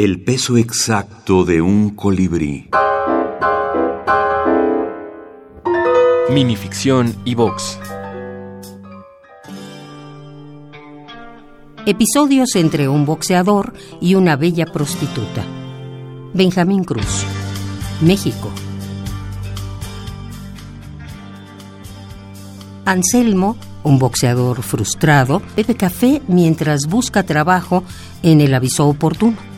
El peso exacto de un colibrí. Minificción y Vox. Episodios entre un boxeador y una bella prostituta. Benjamín Cruz. México. Anselmo, un boxeador frustrado, bebe café mientras busca trabajo en el aviso oportuno.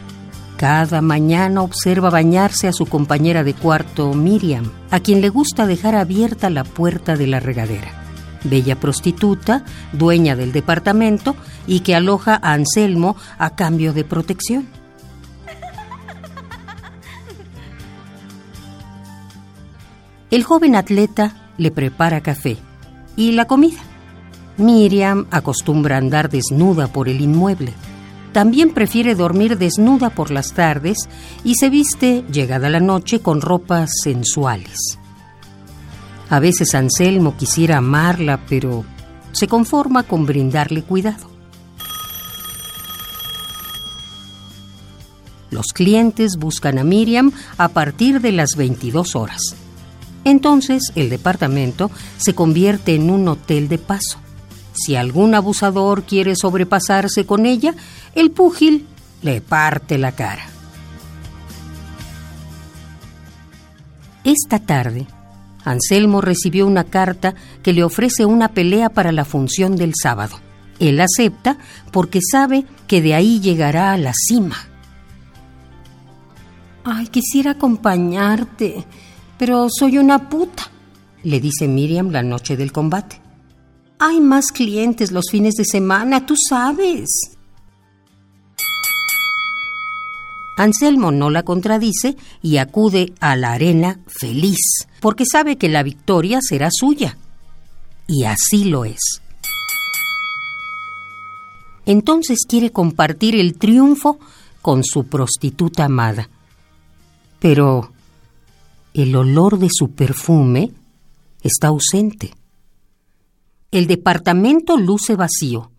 Cada mañana observa bañarse a su compañera de cuarto, Miriam, a quien le gusta dejar abierta la puerta de la regadera. Bella prostituta, dueña del departamento y que aloja a Anselmo a cambio de protección. El joven atleta le prepara café y la comida. Miriam acostumbra andar desnuda por el inmueble. También prefiere dormir desnuda por las tardes y se viste, llegada la noche, con ropas sensuales. A veces Anselmo quisiera amarla, pero se conforma con brindarle cuidado. Los clientes buscan a Miriam a partir de las 22 horas. Entonces el departamento se convierte en un hotel de paso. Si algún abusador quiere sobrepasarse con ella, el púgil le parte la cara. Esta tarde, Anselmo recibió una carta que le ofrece una pelea para la función del sábado. Él acepta porque sabe que de ahí llegará a la cima. Ay, quisiera acompañarte, pero soy una puta, le dice Miriam la noche del combate. Hay más clientes los fines de semana, tú sabes. Anselmo no la contradice y acude a la arena feliz, porque sabe que la victoria será suya. Y así lo es. Entonces quiere compartir el triunfo con su prostituta amada. Pero el olor de su perfume está ausente. El departamento luce vacío.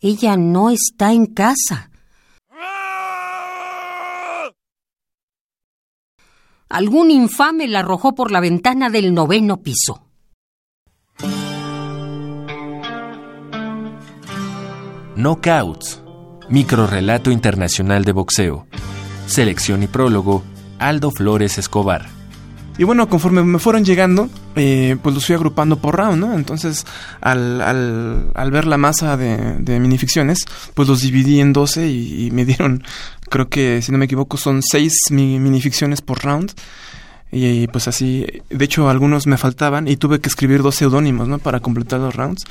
Ella no está en casa. Algún infame la arrojó por la ventana del noveno piso. Knockouts. Microrrelato internacional de boxeo. Selección y prólogo. Aldo Flores Escobar. Y bueno, conforme me fueron llegando, eh, pues los fui agrupando por round, ¿no? Entonces, al, al, al ver la masa de, de, minificciones, pues los dividí en 12 y, y, me dieron, creo que, si no me equivoco, son 6 minificciones por round. Y pues así, de hecho algunos me faltaban y tuve que escribir dos seudónimos, ¿no? Para completar los rounds.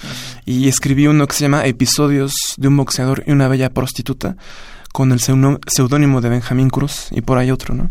Y escribí uno que se llama Episodios de un boxeador y una bella prostituta, con el seudónimo de Benjamín Cruz y por ahí otro, ¿no?